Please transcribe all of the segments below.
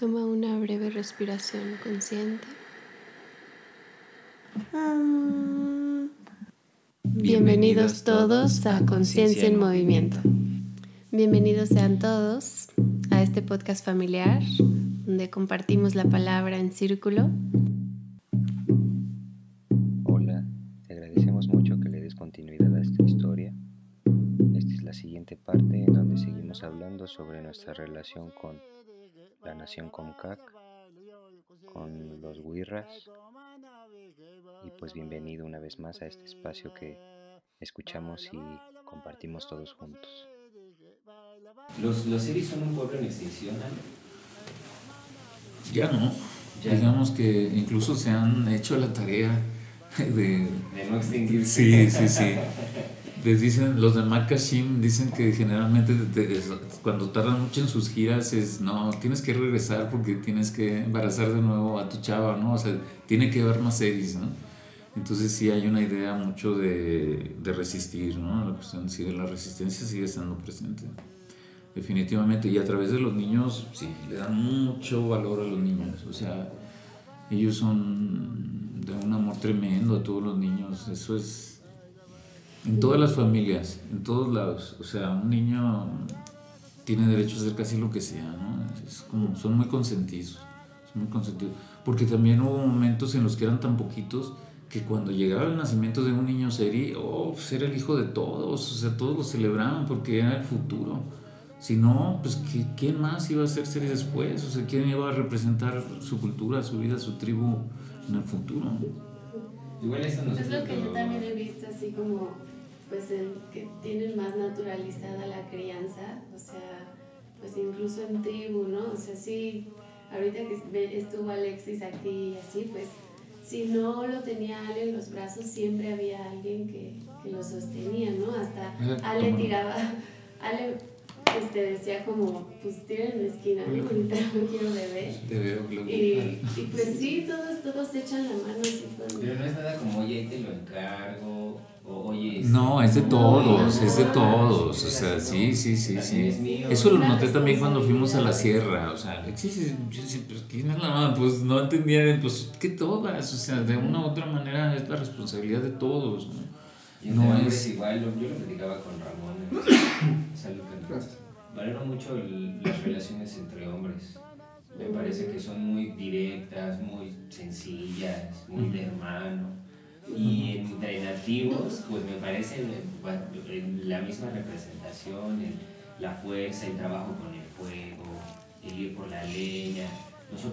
Toma una breve respiración consciente. Bienvenidos todos a Conciencia en Movimiento. Bienvenidos sean todos a este podcast familiar donde compartimos la palabra en círculo. Hola, te agradecemos mucho que le des continuidad a esta historia. Esta es la siguiente parte en donde seguimos hablando sobre nuestra relación con la nación Comcac, con los Wirras. Y pues bienvenido una vez más a este espacio que escuchamos y compartimos todos juntos. ¿Los, los Seris son un pueblo en extinción? Ya no. Digamos que incluso se han hecho la tarea de... De no extinguirse. Sí, sí, sí. Les dicen, los de Makashim dicen que generalmente cuando tardan mucho en sus giras es, no, tienes que regresar porque tienes que embarazar de nuevo a tu chava, ¿no? O sea, tiene que haber más series, ¿no? Entonces sí hay una idea mucho de, de resistir, ¿no? La cuestión sigue, la resistencia sigue estando presente, definitivamente. Y a través de los niños, sí, le dan mucho valor a los niños. O sea, ellos son de un amor tremendo a todos los niños. Eso es en todas las familias, en todos lados. O sea, un niño tiene derecho a hacer casi lo que sea, ¿no? Es como, son muy consentidos, son muy consentidos. Porque también hubo momentos en los que eran tan poquitos que cuando llegaba el nacimiento de un niño serie, oh, pues era el hijo de todos, o sea, todos lo celebraban porque era el futuro. Si no, pues ¿quién más iba a ser serie después? O sea, ¿quién iba a representar su cultura, su vida, su tribu en el futuro? Igual eso Es lo que yo también he visto, así como pues el que tienen más naturalizada la crianza, o sea, pues incluso en tribu, ¿no? O sea, sí, ahorita que estuvo Alexis aquí y así, pues si no lo tenía Ale en los brazos, siempre había alguien que, que lo sostenía, ¿no? Hasta Ale tiraba, Ale este, decía como, pues tiren en la esquina, ¿no? ahorita no quiero beber. Y, y pues sí, todos, todos echan la mano así Pero no es nada como, oye, te lo encargo, no, es de todos, es de todos. O sea, sí, sí, sí, sí. Eso lo noté también cuando fuimos a la sierra. O sea, Alexis, pues, ¿quién es la? Pues no entendían, pues que todas. O sea, de una u otra manera es la responsabilidad de todos. ¿no? no es igual, yo lo platicaba con Ramón. algo que valoro mucho las relaciones entre hombres. Me parece que son muy directas, muy sencillas, muy de hermano y entre nativos, pues me parece la misma representación, la fuerza, el trabajo con el fuego, el ir por la leña.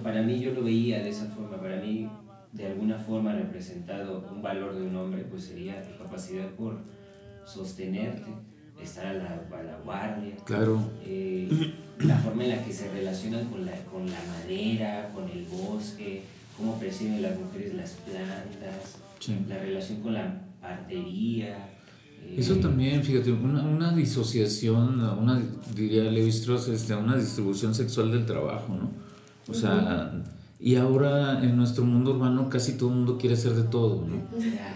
para mí yo lo veía de esa forma, para mí de alguna forma representado un valor de un hombre, pues sería tu capacidad por sostenerte, estar a la, a la guardia. Claro. Eh, la forma en la que se relacionan con la, con la madera, con el bosque, cómo perciben las mujeres las plantas la relación con la artería. Eh, Eso también, fíjate, una, una, disociación, una, diría Levi Strauss, este, una distribución sexual del trabajo, ¿no? O sea, y ahora en nuestro mundo urbano casi todo el mundo quiere hacer de todo, ¿no?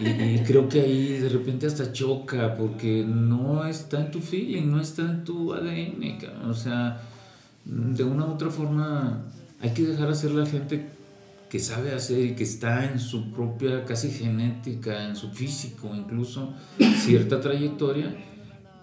Y, creo que ahí de repente hasta choca porque no está en tu feeling, no está en tu ADN, o sea, de una u otra forma hay que dejar hacer a la gente que sabe hacer y que está en su propia casi genética, en su físico incluso, cierta trayectoria,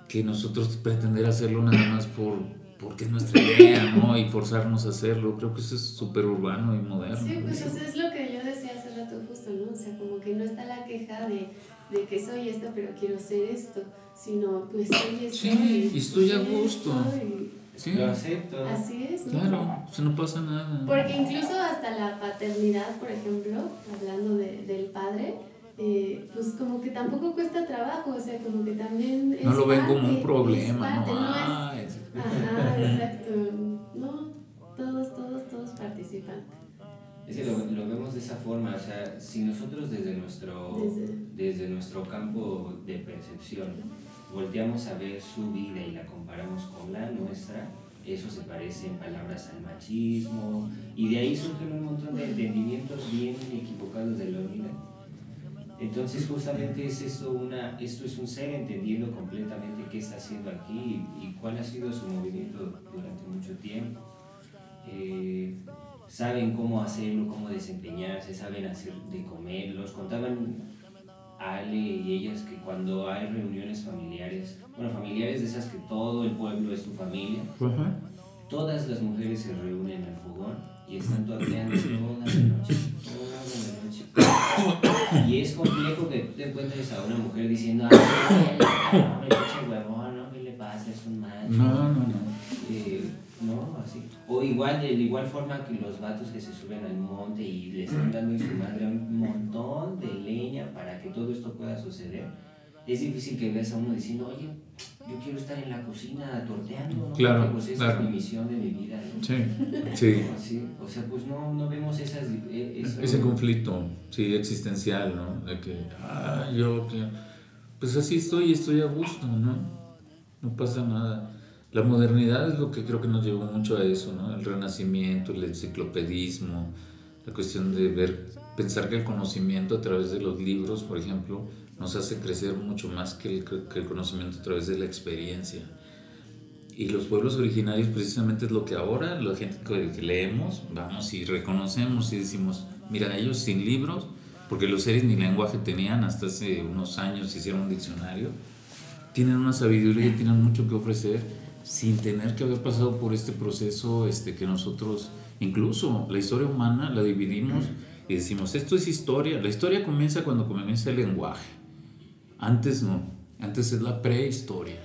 que nosotros pretender hacerlo nada más por porque es nuestra idea, ¿no? Y forzarnos a hacerlo. Creo que eso es súper urbano y moderno. Sí, pues eso es lo que yo decía hace rato justo, ¿no? O sea, como que no está la queja de, de que soy esto, pero quiero ser esto, sino pues soy esto. Sí, y, estoy a gusto. Sí. Lo acepto. Así es. Claro, o no pasa nada. Porque incluso hasta la paternidad, por ejemplo, hablando de, del padre, eh, pues como que tampoco cuesta trabajo, o sea, como que también... no lo ven como un problema, ¿no? no es, ajá, exacto. No, todos, todos, todos participan. Es que lo, lo, vemos de esa forma, o sea, si nosotros desde nuestro, desde, desde nuestro campo de percepción volteamos a ver su vida y la comparamos con la nuestra, eso se parece en palabras al machismo, y de ahí surgen un montón de entendimientos bien equivocados de la vida. Entonces justamente es esto, una, esto es un ser entendiendo completamente qué está haciendo aquí y, cuál ha sido su movimiento durante mucho tiempo. eh, saben cómo hacerlo, cómo desempeñarse, saben hacer de comer. Los contaban Ale y ellas que cuando hay reuniones familiares, bueno, familiares de esas que todo el pueblo es tu familia, todas las mujeres se reúnen al fogón y están torneando toda la noche, toda la noche. Y es complejo que te encuentres a una mujer diciendo, ay, no, me huevón, no, ¿qué le pasa? Es un macho. No, no, no. Eh, no, así. O igual, de igual forma que los vatos que se suben al monte y les están dando en su madre un montón de leña para que todo esto pueda suceder. Es difícil que veas a uno diciendo, oye, yo quiero estar en la cocina torteando, ¿no? Claro, Porque, pues esa claro. es mi misión de mi vida, ¿no? Sí, sí. O sea, pues no, no vemos esas... eh, eso- Ese conflicto, sí, existencial, ¿no? De que, ah, yo, que, pues así estoy, estoy a gusto, ¿no? No pasa nada. La modernidad es lo que creo que nos llevó mucho a eso, ¿no? El renacimiento, el enciclopedismo, la cuestión de ver, pensar que el conocimiento a través de los libros, por ejemplo, nos hace crecer mucho más que el, que el conocimiento a través de la experiencia. Y los pueblos originarios precisamente es lo que ahora la gente que, leemos, vamos y reconocemos y decimos, mira, ellos sin libros, porque los seres ni lenguaje tenían hasta hace unos años, hicieron un diccionario, tienen una sabiduría tienen mucho que ofrecer sin tener que haber pasado por este proceso este, que nosotros, incluso la historia humana la dividimos y decimos, esto es historia, la historia comienza cuando comienza el lenguaje, antes no, antes es la prehistoria.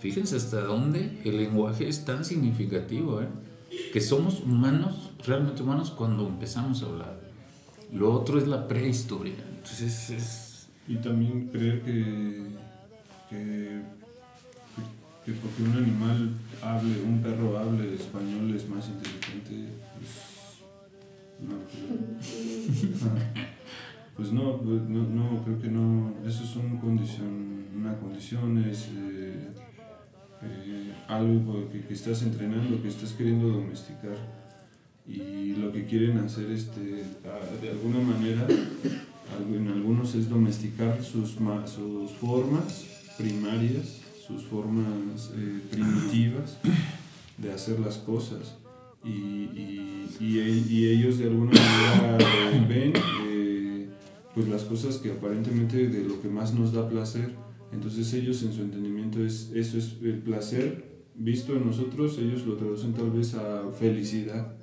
Fíjense hasta dónde el lenguaje es tan significativo, ¿eh? que somos humanos, realmente humanos, cuando empezamos a hablar. Lo otro es la prehistoria. Entonces es... Y también creer que, que, que porque un animal hable, un perro hable español es más inteligente, pues no. Pues no, pues no, no, creo que no, eso es una condición, una condición, es eh, eh, algo que, que estás entrenando, que estás queriendo domesticar y lo que quieren hacer este, de alguna manera en algunos es domesticar sus, ma- sus formas primarias, sus formas eh, primitivas de hacer las cosas. Y, y- y y ellos de alguna manera eh, ven eh, pues las cosas que aparentemente de lo que más nos da placer. Entonces ellos en su entendimiento es eso es el placer visto en nosotros, ellos lo traducen tal vez a felicidad.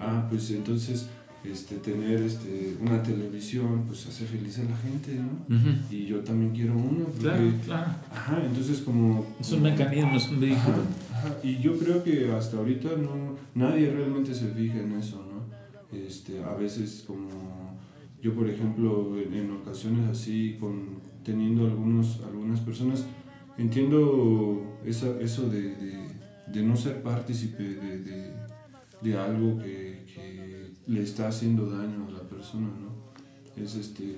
Ah, pues entonces este, tener este, una televisión pues hace feliz a la gente, ¿no? Y yo también quiero una. Porque, Claro, claro. Ajá, entonces como... Es un mecanismo, es un vehículo. Ajá, ajá, Y yo creo que hasta ahorita no, nadie realmente se fija en eso, ¿no? Este, a veces como yo, por ejemplo, en, en ocasiones así, con, teniendo algunos, algunas personas, entiendo esa, eso de, de, de no ser partícipe de, de, de algo que le está haciendo daño a la persona, ¿no? Es este,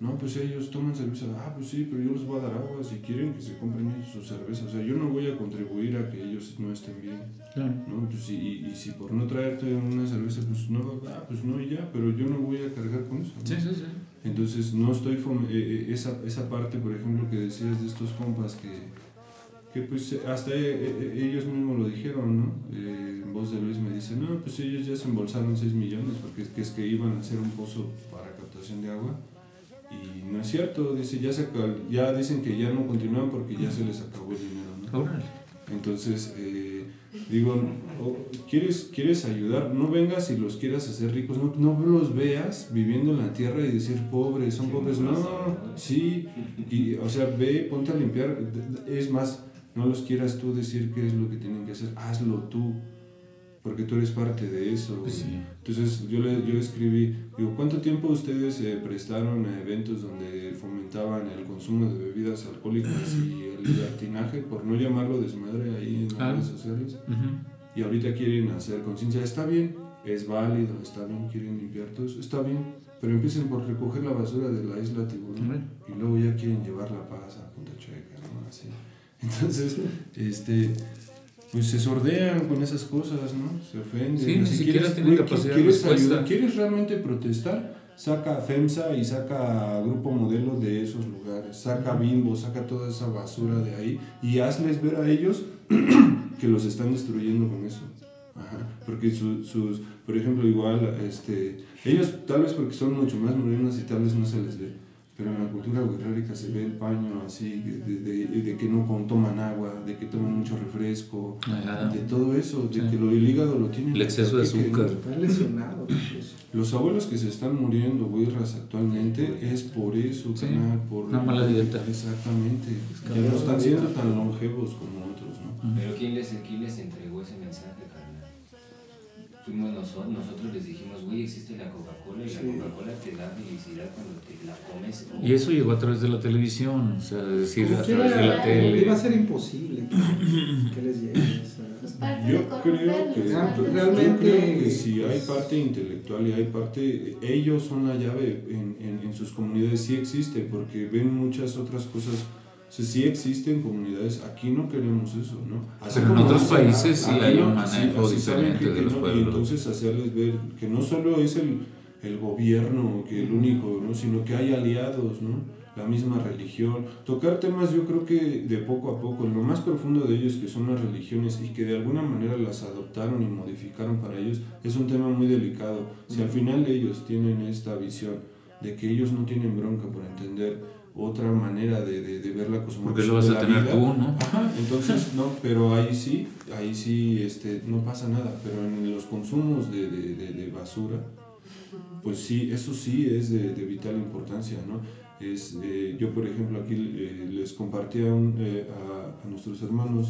no, pues ellos toman cerveza, ah, pues sí, pero yo les voy a dar agua si quieren que se compren ellos su cerveza, o sea, yo no voy a contribuir a que ellos no estén bien, Claro. ¿no? Pues, y, y, si por no traerte una cerveza, pues no, ah, pues no y ya, pero yo no voy a cargar con eso, ¿no? Sí, sí, sí. Entonces no estoy eh, eh, esa, esa parte, por ejemplo, que decías de estos compas que, que pues eh, hasta eh, eh, ellos mismos lo dijeron, ¿no? Eh, en voz de Luis me dice, no, pues ellos ya se embolsaron 6 millones porque es que, es que iban a hacer un pozo para captación de agua. Y no es cierto, dice, ya, se, ya dicen que ya no continúan porque ya se les acabó el dinero, ¿no? Entonces, eh, digo, ¿quieres, ¿quieres ayudar? No vengas y los quieras hacer ricos, no, no los veas viviendo en la tierra y decir pobres, son pobres. No, sí, y, o sea, ve, ponte a limpiar. Es más, no los quieras tú decir qué es lo que tienen que hacer, hazlo tú, porque tú eres parte de eso. Pues sí. Entonces yo, le, yo escribí, digo, ¿cuánto tiempo ustedes se prestaron a eventos donde fomentaban el consumo de bebidas alcohólicas y el libertinaje, por no llamarlo desmadre ahí en las Claro. redes sociales? Ujú. Y ahorita quieren hacer conciencia, está bien, es válido, está bien, quieren limpiar todo eso, está bien, pero empiecen por recoger la basura de la isla Tiburón Ujú. y luego ya quieren llevar la paz a Punta Chueca, ¿no? Así. Entonces, este, pues se sordean con esas cosas, ¿no? Se ofenden. Sí, ni Así, siquiera ¿quieres- tienen capacidad de ¿quieres respuesta. ayudar? ¿Quieres realmente protestar? Saca a FEMSA y saca a Grupo Modelo de esos lugares, saca a Bimbo, saca toda esa basura de ahí y hazles ver a ellos que los están destruyendo con eso. Ajá, porque su- sus, por ejemplo, igual, este, ellos tal vez porque son mucho más morenos y tal vez no se les ve, pero en la cultura guerrérica se ve el paño así, de, de- de- de que no toman agua, de que toman mucho refresco, Ajá. de todo eso, de Sí. que lo, el hígado lo tienen. El exceso de que- que- azúcar. Está lesionado. incluso. Los abuelos que se están muriendo, güirras, actualmente, es por eso, Sí, carnal, por... una mala dieta. Exactamente. Ya cambiar no la están siendo tan longevos como otros, ¿no? Pero ¿quién les, quién les entregó ese mensaje? Fuimos nosotros, nosotros les dijimos, güey, existe la Coca-Cola y Sí. la Coca-Cola te da felicidad cuando te la comes. Y eso llegó a través de la televisión, o sea, es decir, Como a través de la tele. Iba a ser imposible que, que les llegue Pues Yo creo que, realmente- yo creo que si hay parte intelectual y hay parte, ellos son la llave en, en, en sus comunidades, sí existe, porque ven muchas otras cosas. O sea, sí existen comunidades, aquí no queremos eso, ¿no? Así Pero en otros países sí hay un manejo así diferente de los no, Y pueblos. entonces hacerles ver que no solo es el, el gobierno que el único, ¿no? Sino que hay aliados, ¿no? La misma religión. Tocar temas yo creo que de poco a poco, en lo más profundo de ellos que son las religiones y que de alguna manera las adoptaron y modificaron para ellos, es un tema muy delicado. Si al final ellos tienen esta visión de que ellos no tienen bronca por entender otra manera de, de, de ver la cosmología. Porque lo vas a tener vida, tú, ¿no? Ajá, entonces no, pero ahí sí, ahí sí este, no pasa nada, pero en los consumos de, de, basura, pues sí, eso sí es de, de vital importancia, ¿no? Es, eh, yo, por ejemplo, aquí eh, les compartí a, un, eh, a, a nuestros hermanos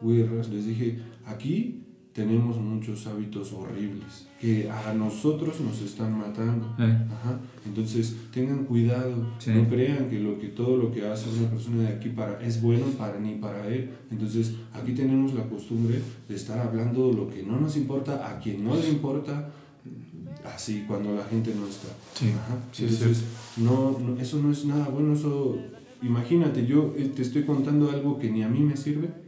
huirras, les dije, aquí tenemos muchos hábitos horribles que a nosotros nos están matando. Eh, Ajá. Entonces tengan cuidado, Sí. no crean que lo que todo lo que hace una persona de aquí para es bueno para ni para él. Entonces aquí tenemos la costumbre de estar hablando lo que no nos importa a quien no le importa, así cuando la gente no está. Sí, Ajá. sí, es Entonces no, no, eso no es nada bueno. Eso imagínate yo eh, te estoy contando algo que ni a mí me sirve.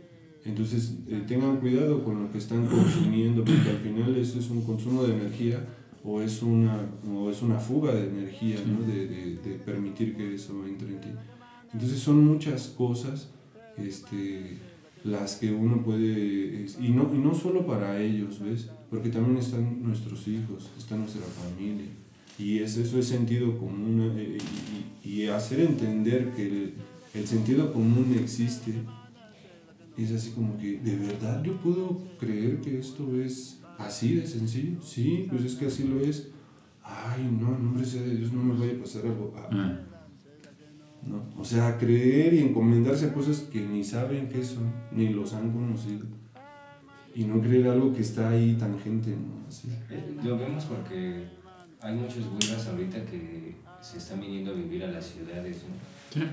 Entonces eh, tengan cuidado con lo que están consumiendo porque al final eso es un consumo de energía o es una, o es una fuga de energía, ¿no? de, de- de permitir que eso entre en ti. Entonces son muchas cosas este, las que uno puede, y, no, y no solo para ellos, ¿ves? Porque también están nuestros hijos, está nuestra familia. Y es, eso es sentido común eh, y, y- y hacer entender que el, el sentido común existe. Es así como que, ¿de verdad yo puedo creer que esto es así de sencillo? Sí, pues es que así lo es. Ay, no, en nombre sea de Dios, no me vaya a pasar algo. Ah, eh. ¿no? O sea, creer y encomendarse a cosas que ni saben qué son, ni los han conocido. Y no creer algo que está ahí tangente, ¿no? Así. Eh, Lo vemos porque hay muchos güeras ahorita que se están viniendo a vivir a las ciudades, ¿no? Sí.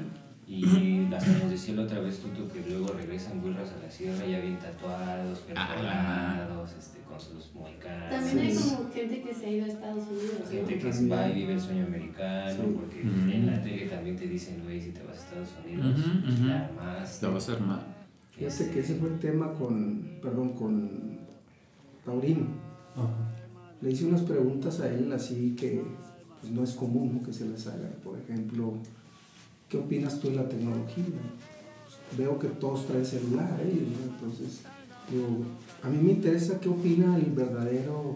Y hasta nos decía la otra vez Tuto que luego regresan güeras a la sierra ya bien tatuados, Ah, perforados, este, con sus moicanas. También hay como gente que se ha ido a Estados Unidos. ¿no? Gente que va y vive el sueño americano, Sí. porque en la tele también te dicen, güey, si te vas a Estados Unidos, la armas. Te vas a armar. Fíjate que ese fue el tema con, perdón, con Taurino. Le hice unas preguntas a él así que pues, no es común ¿no? que se les haga. Por ejemplo, ¿qué opinas tú de la tecnología? Pues, veo que todos traen celular, ¿eh? Entonces, digo, a mí me interesa qué opina el verdadero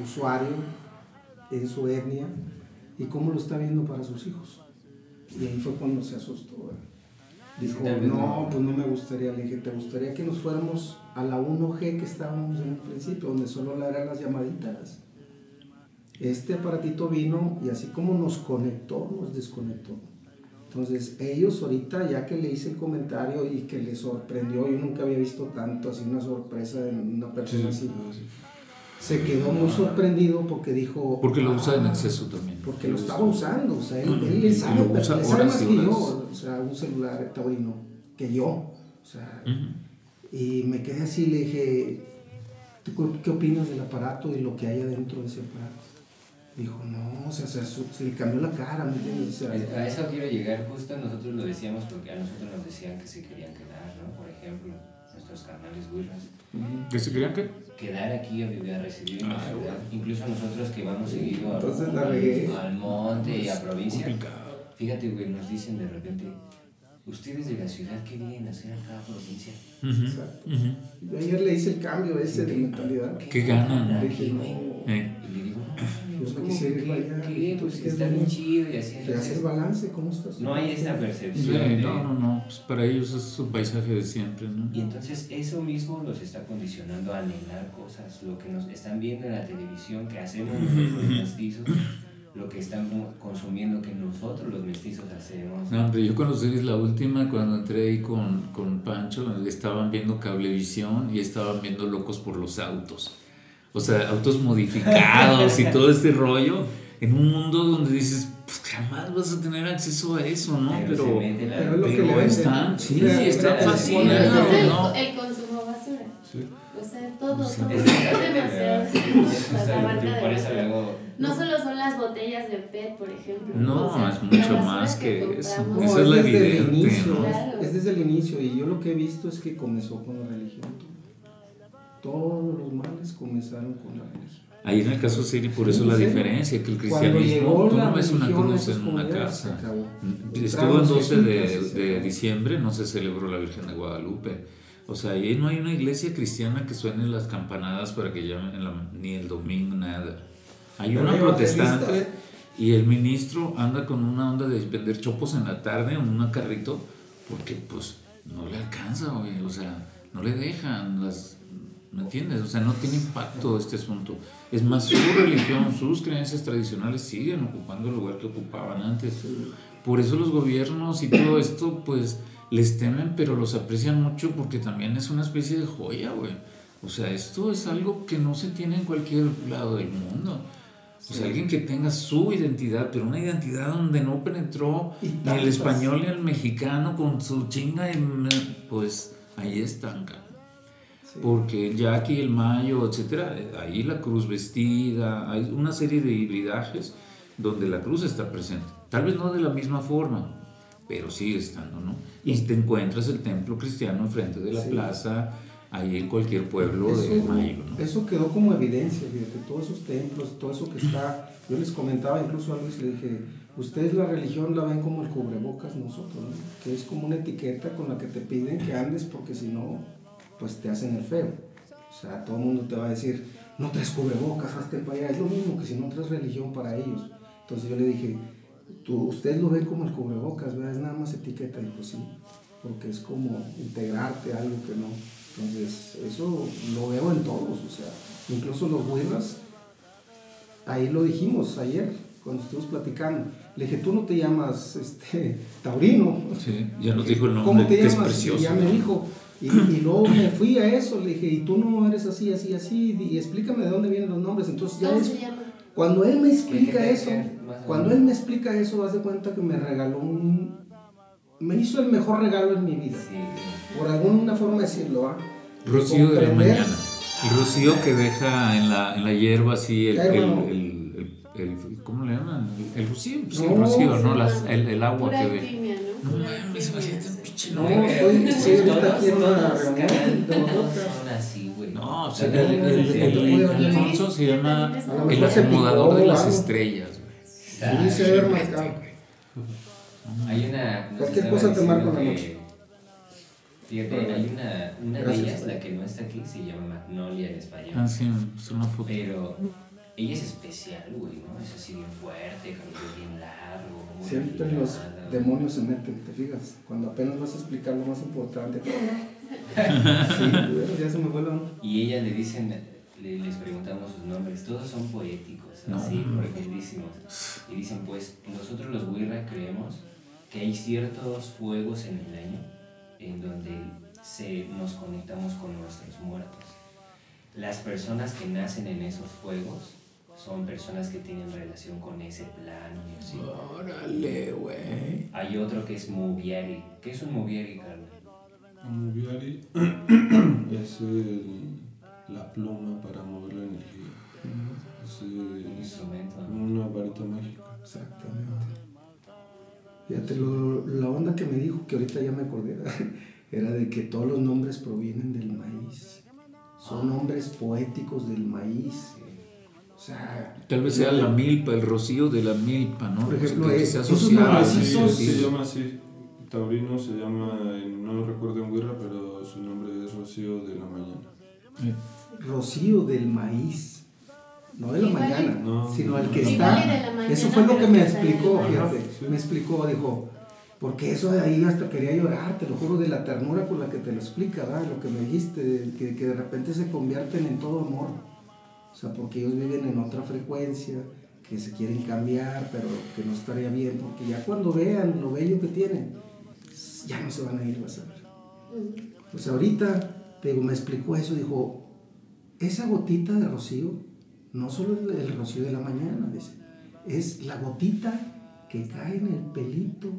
usuario en su etnia y cómo lo está viendo para sus hijos. Y ahí fue cuando se asustó. ¿verdad? Dijo, no, pues no me gustaría. Le dije, ¿te gustaría que nos fuéramos a la 1G que estábamos en un principio, donde solo eran las llamaditas? Este aparatito vino y así como nos conectó, nos desconectó. Entonces ellos ahorita, ya que le hice el comentario y que le sorprendió, yo nunca había visto tanto así una sorpresa en una persona así, se quedó muy sorprendido porque dijo... Porque lo usa en "Ah, exceso también. porque lo estaba usando, o sea, él, él Y le sabe, lo usa le sabe horas más y que yo, o sea, un celular taurino, que yo, o sea, y me quedé así, le dije, ¿tú qué- qué opinas del aparato y lo que hay adentro de ese aparato? Dijo, no, o sea, se, le cambió la cara, ¿me entiendes? O sea, A eso quiero llegar, justo nosotros lo decíamos porque a nosotros nos decían que se querían quedar, ¿no? Por ejemplo, nuestros canales ujú. ¿Que se crean que? quedar aquí a vivir, a recibir en la Ah, ciudad. Incluso nosotros que vamos seguido a- Entonces la al monte y a provincia. Complicado. Fíjate, güey, nos dicen de repente, ustedes de la ciudad, ¿qué vienen a hacer a cada provincia? Exacto. Ayer le hice el cambio ese de mentalidad. ¿Qué ganan? Le dije, no, Eh, Y le digo, no, Yo pues, me ¿cómo quisiera ir que- que, pues, pues, que está es bien chido y así. te hace el entonces, balance, ¿cómo estás? No hay esta sí, percepción de... no, no, no, pues para ellos es su paisaje de siempre, ¿no? Y entonces eso mismo los está condicionando a anhelar cosas, lo que nos están viendo en la televisión que hacemos nosotros los mestizos, lo que están consumiendo que nosotros los mestizos hacemos. No, hombre, yo conocí la última cuando entré ahí con, con Pancho, estaban viendo Cablevisión y estaban viendo Locos por los Autos. O sea, autos modificados y todo este rollo en un mundo donde dices, pues jamás vas a tener acceso a eso, ¿no? Pero, la- pero es lo que pero están, sí, O sea, están sí, fascinados, es el, ¿no? el consumo basura. Sí. O sea, todo, todo. Es demasiado. Eso eso No solo son las botellas de PET, por ejemplo. No, O sea, es mucho la más que eso. compramos. No, Esa es la desde el evidente, inicio, ¿no? Claro. es desde el inicio y yo lo que he visto es que comenzó con la religión. Todos los males comenzaron con la religión. Ahí en el caso Siri, por eso Sí, la sí. diferencia, que el cristianismo, tú no ves una cruz en una casa. Estuvo el Entraron 12 de, diciembre, no se celebró la Virgen de Guadalupe. O sea, ahí no hay una iglesia cristiana que suene las campanadas para que llamen en la- ni el domingo, nada. Hay una protestante y el ministro anda con una onda de vender chopos en la tarde en un carrito porque pues no le alcanza, güey. O sea, no le dejan las... ¿Me entiendes? O sea, no tiene impacto este asunto. Es más, su religión, sus creencias tradicionales siguen ocupando el lugar que ocupaban antes. Por eso los gobiernos y todo esto, pues, les temen, pero los aprecian mucho porque también es una especie de joya, güey. O sea, esto es algo que no se tiene en cualquier lado del mundo. O sea, alguien que tenga su identidad, pero una identidad donde no penetró ni el español ni el mexicano con su chinga, y, pues ahí están, cabrón. Sí. Porque ya aquí el mayo, etcétera, ahí la cruz vestida, hay una serie de hibridajes donde la cruz está presente. Tal vez no de la misma forma, pero sigue estando, ¿no? Y te encuentras el templo cristiano enfrente de la Sí. plaza, ahí en cualquier pueblo de Eso, mayo, ¿no? eso quedó como evidencia, fíjate, todos esos templos, todo eso que está, yo les comentaba incluso a Luis, le dije, ustedes la religión la ven como el cubrebocas nosotros, ¿no? que es como una etiqueta con la que te piden que andes porque si no, pues te hacen el feo. O sea, todo el mundo te va a decir, no traes cubrebocas, hazte para allá. Es lo mismo que si no traes religión para ellos. Entonces yo le dije, Tú, ustedes lo ven como el cubrebocas, ¿verdad? Es nada más etiqueta. Pues sí, porque es como integrarte a algo que no. Entonces, eso lo veo en todos, o sea, incluso los buirras, ahí lo dijimos ayer, cuando estuvimos platicando. Le dije, tú no te llamas este, Taurino. Sí, ya nos dijo el ¿Cómo nombre, te que es llamas? precioso. Y ya me dijo. Y, y luego me fui a eso, le dije, y tú no eres así, así, así, y explícame de dónde vienen los nombres. Entonces ya cuando él me ¿Qué- explica eso, cuando él me explica eso, haz de cuenta que me regaló un... Me hizo el mejor regalo en mi vida, Sí, por alguna forma decirlo, ¿ah? Rocío de la mañana. El rocío que deja en la, en la hierba así el, el, el, el- el- ¿cómo le llaman? El rocío, sí, el rocío, ¿no? Las- el, el agua que deja. ¿no? No sí. estoy, Todos- aquí en todos reunión. No, o sea, La el, el, Alfonso se llama el acomodador de las estrellas, güey. Está- Sí, se ve marcado. Hay una. Cualquier cosa te marca una noche. Fíjate, hay una, una de ellas, la que no está aquí, se llama Magnolia en español. Ah, sí, es una foto. Pero ella es especial, güey, ¿no? Es así bien fuerte, cabello bien largo. Siempre los demonios se meten, ¿te fijas? Cuando apenas vas a explicar lo más importante. Sí, ya se me fue la onda. Y ella le dicen, le- les preguntamos sus nombres, todos son poéticos, No, así, profundísimos. Y dicen, pues, nosotros los Wirra creemos que hay ciertos fuegos en el año en donde se, nos conectamos con nuestros muertos. Las personas que nacen en esos fuegos son personas que tienen relación con ese plano y así. Órale, güey. Hay otro que es Mubiari. ¿Qué es un Mubiari, Carlos? Moviari es el- la pluma para mover la energía. Es Un instrumento. una varita mágica. Exactamente. Fíjate, lo- la onda que me dijo, que ahorita ya me acordé, era de que todos los nombres provienen del maíz. Son nombres poéticos del maíz. Sea, Tal vez sea la milpa, el rocío de la milpa, ¿no? Por ejemplo, que es- sí, ese Esos- se llama así. taurino se llama, no recuerdo en Guerra, pero su nombre es Rocío de la Mañana. Rocío del Maíz. No de la mañana, sino el que está. Eso fue lo que me explicó, fíjate. Me explicó, dijo, porque eso de ahí hasta quería llorar, te lo juro, de la ternura con la que te lo explica, ¿verdad? lo que me dijiste, que, que de repente se convierten en todo amor. O sea, porque ellos viven en otra frecuencia, que se quieren cambiar, pero que no estaría bien, porque ya cuando vean lo bello que tienen, ya no se van a ir, vas a ver. Pues ahorita, te digo, me explicó eso, dijo, esa gotita de rocío, no solo es el rocío de la mañana, dice, es la gotita que cae en el pelito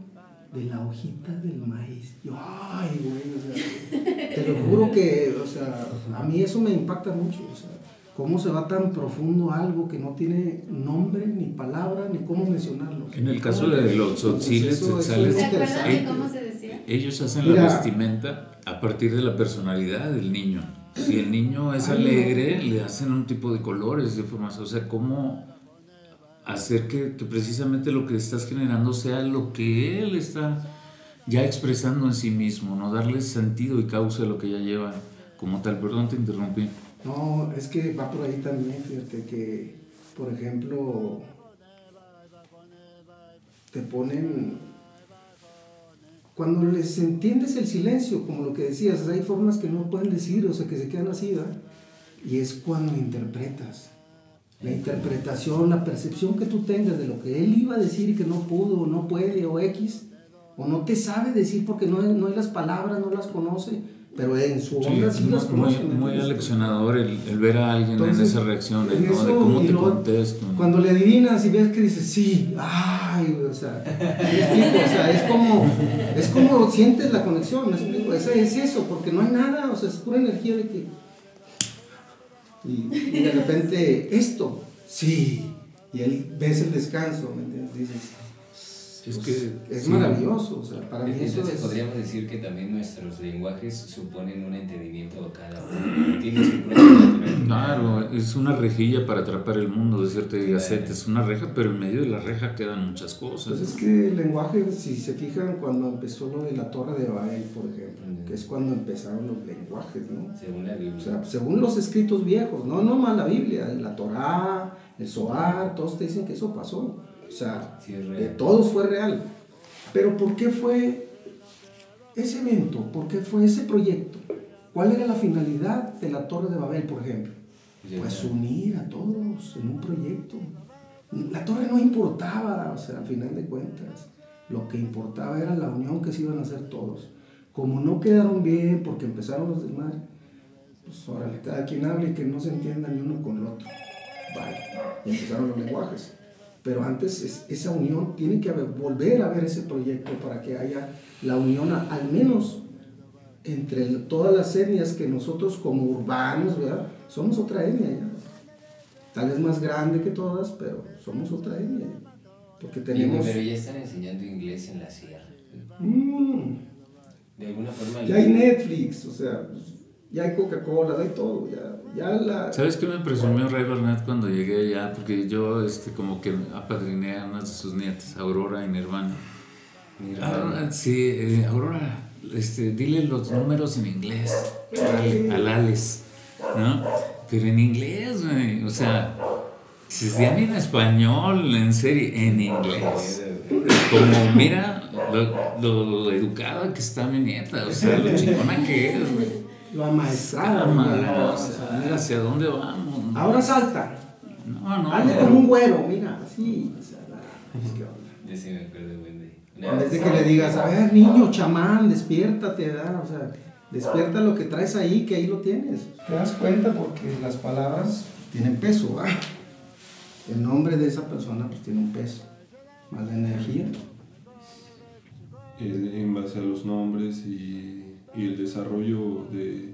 de la hojita del maíz. Yo, ay, güey, o sea, te lo juro que, o sea, a mí eso me impacta mucho, o sea, cómo se va tan profundo algo que no tiene nombre, ni palabra, ni cómo mencionarlo. En el caso de los tzotziles, cómo se decía? Ellos hacen la vestimenta a partir de la personalidad del niño. Si el niño es alegre, le hacen un tipo de colores, de formas, o sea, cómo hacer que, precisamente lo que estás generando sea lo que él está ya expresando en sí mismo, no darle sentido y causa a lo que ya lleva como tal. Perdón, te interrumpí. No, es que va por ahí también, fíjate que, por ejemplo, te ponen, cuando les entiendes el silencio, como lo que decías, hay formas que no pueden decir, o sea, que se quedan así, ¿verdad? Y es cuando interpretas. La interpretación, la percepción que tú tengas de lo que él iba a decir y que no pudo, o no puede, o X, o no te sabe decir porque no, no hay las palabras, no las conoce pero en su onda sí, las Muy, muy aleccionador el, el, ver a alguien en esa reacción, de cómo te contesto. Cuando le adivinas y ves que dices, sí, ay, o sea, o sea, es como, es como sientes la conexión, me explico, es, es eso, porque no hay nada, o sea, es pura energía de que... Y, y de repente, esto, sí, y él ves el descanso, ¿me entiendes? Dices, es que es maravilloso, o sea, para mí eso es... podríamos decir que también nuestros lenguajes suponen un entendimiento a cada uno. Tiene su Claro, es una rejilla para atrapar el mundo, decirte claro. Gacete, es una reja, pero en medio de la reja quedan muchas cosas. Pues es que el lenguaje, si se fijan, cuando empezó lo de la Torre de Babel, por ejemplo, que es cuando empezaron los lenguajes, ¿no? Según la Biblia. O sea, según los escritos viejos, no, no más la Biblia, la Torá, el Zohar, todos te dicen que eso pasó. O sea, de todos fue real. Pero ¿por qué fue ese evento? ¿Por qué fue ese proyecto? ¿Cuál era la finalidad de la Torre de Babel, por ejemplo? Pues unir a todos en un proyecto. La torre no importaba, o sea, al final de cuentas, lo que importaba era la unión que se iban a hacer todos. Como no quedaron bien porque empezaron los demás, pues órale, cada quien hable y que no se entienda ni uno con el otro. Vale, y empezaron los lenguajes pero antes esa unión tiene que volver a ver ese proyecto para que haya la unión al menos entre todas las etnias que nosotros como urbanos, ¿verdad? Somos otra etnia ya. Tal vez más grande que todas, pero somos otra etnia. Porque tenemos... pero ya están enseñando inglés en la sierra. Mm. De alguna forma... Ya hay Netflix, o sea, ya hay Coca-Cola, hay todo, ya, ya la... ¿Sabes qué me presumió Ray Burnett cuando llegué allá? Porque yo este, como que apadriné a unas de sus nietas, Aurora y Nirvana. Nirvana. Ah, sí, eh, Aurora, este, dile los números en inglés al, Alex, ¿no? Pero en inglés, güey, o sea, si se en español, en serie, en inglés. Como, mira lo, lo, educada que está mi nieta, o sea, lo chingona que es, güey lo amaestrado. mira hacia dónde vamos. Ahora salta. No, no. Hazle como un güero, mira, así. O sea, Yo sí me acuerdo, güey. En vez de que le digas, a ver, niño, chamán, despiértate, ¿verdad? O sea, despierta lo que traes ahí, que ahí lo tienes. Te das cuenta porque las palabras tienen peso, ¿verdad? El nombre de esa persona pues tiene un peso, más la energía. En base a los nombres y y el desarrollo de,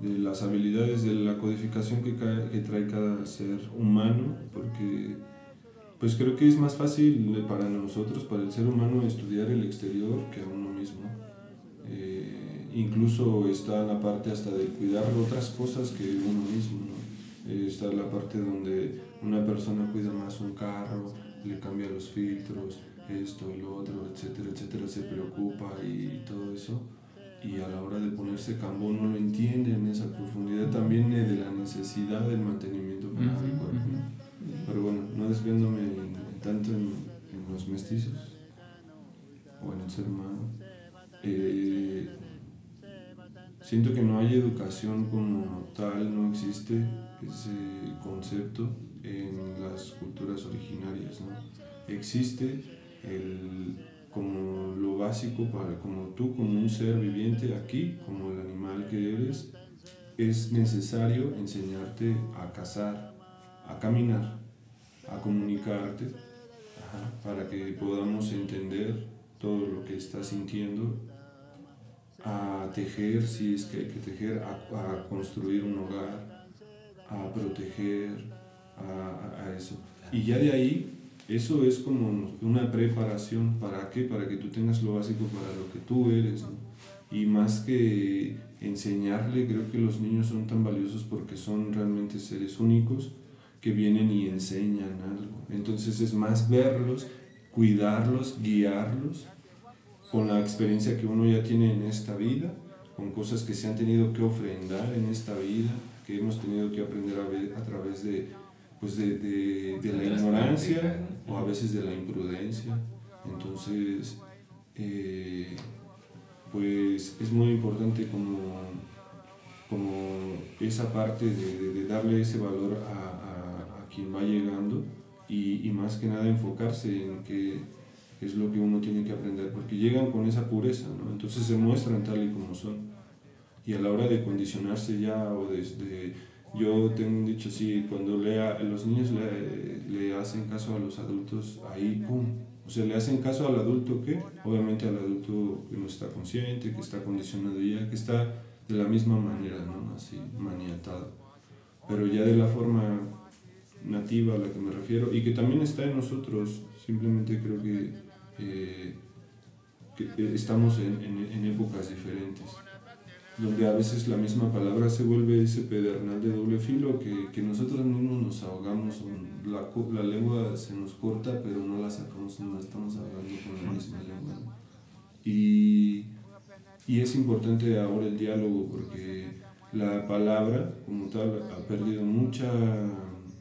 de, las habilidades de la codificación que, que, trae cada ser humano, porque pues creo que es más fácil para nosotros, para el ser humano, estudiar el exterior que a uno mismo. Eh, incluso está la parte hasta de cuidar otras cosas que uno mismo. Eh, está la parte donde una persona cuida más un carro, le cambia los filtros, esto lo otro, etcétera, etcétera, se preocupa y todo eso. Y a la hora de ponerse cambo no lo entiende en esa profundidad, también de la necesidad del mantenimiento para el cuerpo. Pero bueno, no desviándome tanto en, en, los mestizos o en el ser humano. Eh, siento que no hay educación como tal, no existe ese concepto en las culturas originarias. ¿no? Existe el, como lo básico para como tú, como un ser viviente aquí, como el animal que eres, es necesario enseñarte a cazar, a caminar, a comunicarte, para que podamos entender todo lo que estás sintiendo, a tejer si es que hay que tejer, a, construir un hogar, a proteger, a, eso. Y ya de ahí, eso es como una preparación, ¿para qué? Para que tú tengas lo básico para lo que tú eres. Y más que enseñarle, creo que los niños son tan valiosos porque son realmente seres únicos que vienen y enseñan algo. Entonces es más verlos, cuidarlos, guiarlos con la experiencia que uno ya tiene en esta vida, con cosas que se han tenido que ofrendar en esta vida, que hemos tenido que aprender a ver a través de, pues de, de, de la ignorancia o a veces de la imprudencia. Entonces, eh, pues es muy importante como, como esa parte de, de darle ese valor a, a, a, quien va llegando y, y más que nada enfocarse en que es lo que uno tiene que aprender, porque llegan con esa pureza, ¿no? entonces se muestran tal y como son. Y a la hora de condicionarse ya, o desde, yo tengo dicho así, cuando lea, los niños le, le, hacen caso a los adultos, ahí, ¡pum! O sea, le hacen caso al adulto que, obviamente al adulto que no está consciente, que está condicionado ya, que está de la misma manera, ¿no? Así, maniatado. Pero ya de la forma nativa a la que me refiero, y que también está en nosotros, simplemente creo que eh, que estamos en, en, épocas diferentes, donde a veces la misma palabra se vuelve ese pedernal de doble filo que, que nosotros mismos nos ahogamos, la, la, lengua se nos corta, pero no la sacamos, no la estamos ahogando con la misma lengua. Y, y es importante ahora el diálogo porque la palabra como tal ha perdido mucha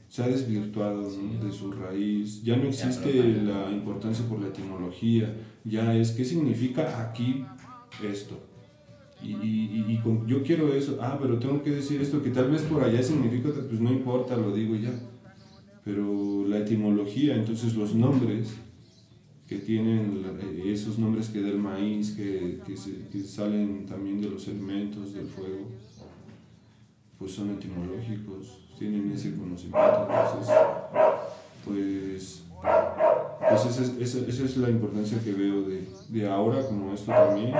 se ha desvirtuado de su raíz, ya no existe la importancia por la etimología, ya es qué significa aquí esto. Y, y, y yo quiero eso, ah, pero tengo que decir esto que tal vez por allá significa, pues no importa, lo digo ya. Pero la etimología, entonces los nombres que tienen esos nombres que del maíz, que, que, que salen también de los elementos del fuego, pues son etimológicos tienen ese conocimiento. Entonces, pues, pues esa, es, esa, es la importancia que veo de, de ahora, como esto también, eh,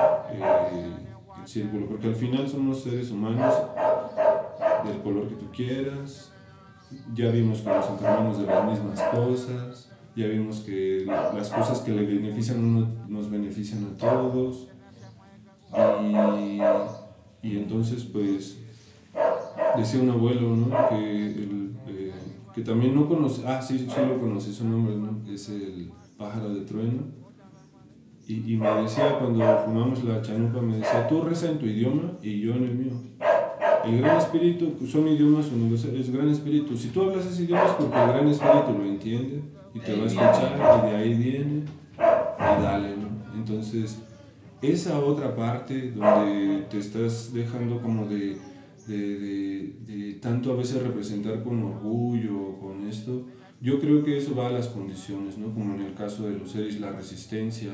el círculo, porque al final somos seres humanos del color que tú quieras, ya vimos que nos encargamos de las mismas cosas, ya vimos que las cosas que le benefician a uno nos benefician a todos, y, y entonces pues decía un abuelo, ¿no? Que, eh, que también no conoce, ah, sí, sí lo conocí su nombre, ¿no? Es el pájaro de trueno. Y, y, me decía cuando fumamos la chanupa, me decía, tú reza en tu idioma y yo en el mío. El gran espíritu, pues, son idiomas universales, es gran espíritu. Si tú hablas ese idioma es porque el gran espíritu lo entiende y te va a escuchar y de ahí viene y dale, ¿no? Entonces, esa otra parte donde te estás dejando como de de, de, tanto a veces representar con orgullo, con esto, yo creo que eso va a las condiciones, ¿no? como en el caso de los seres, la resistencia,